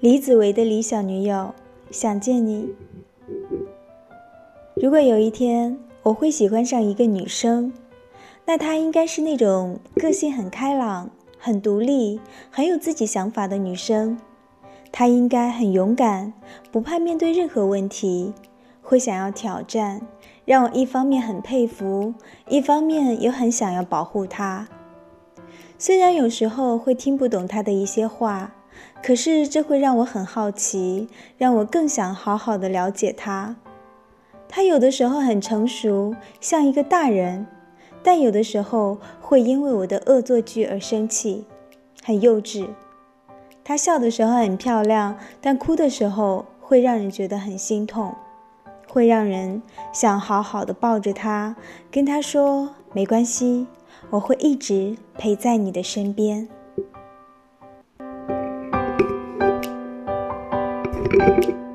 李子维的理想女友，想见你。如果有一天我会喜欢上一个女生，那她应该是那种个性很开朗、很独立、很有自己想法的女生。她应该很勇敢，不怕面对任何问题，会想要挑战，让我一方面很佩服，一方面又很想要保护她。虽然有时候会听不懂他的一些话，可是这会让我很好奇，让我更想好好的了解他。他有的时候很成熟，像一个大人，但有的时候会因为我的恶作剧而生气，很幼稚。他笑的时候很漂亮，但哭的时候会让人觉得很心痛，会让人想好好的抱着他，跟他说没关系。我会一直陪在你的身边。thank you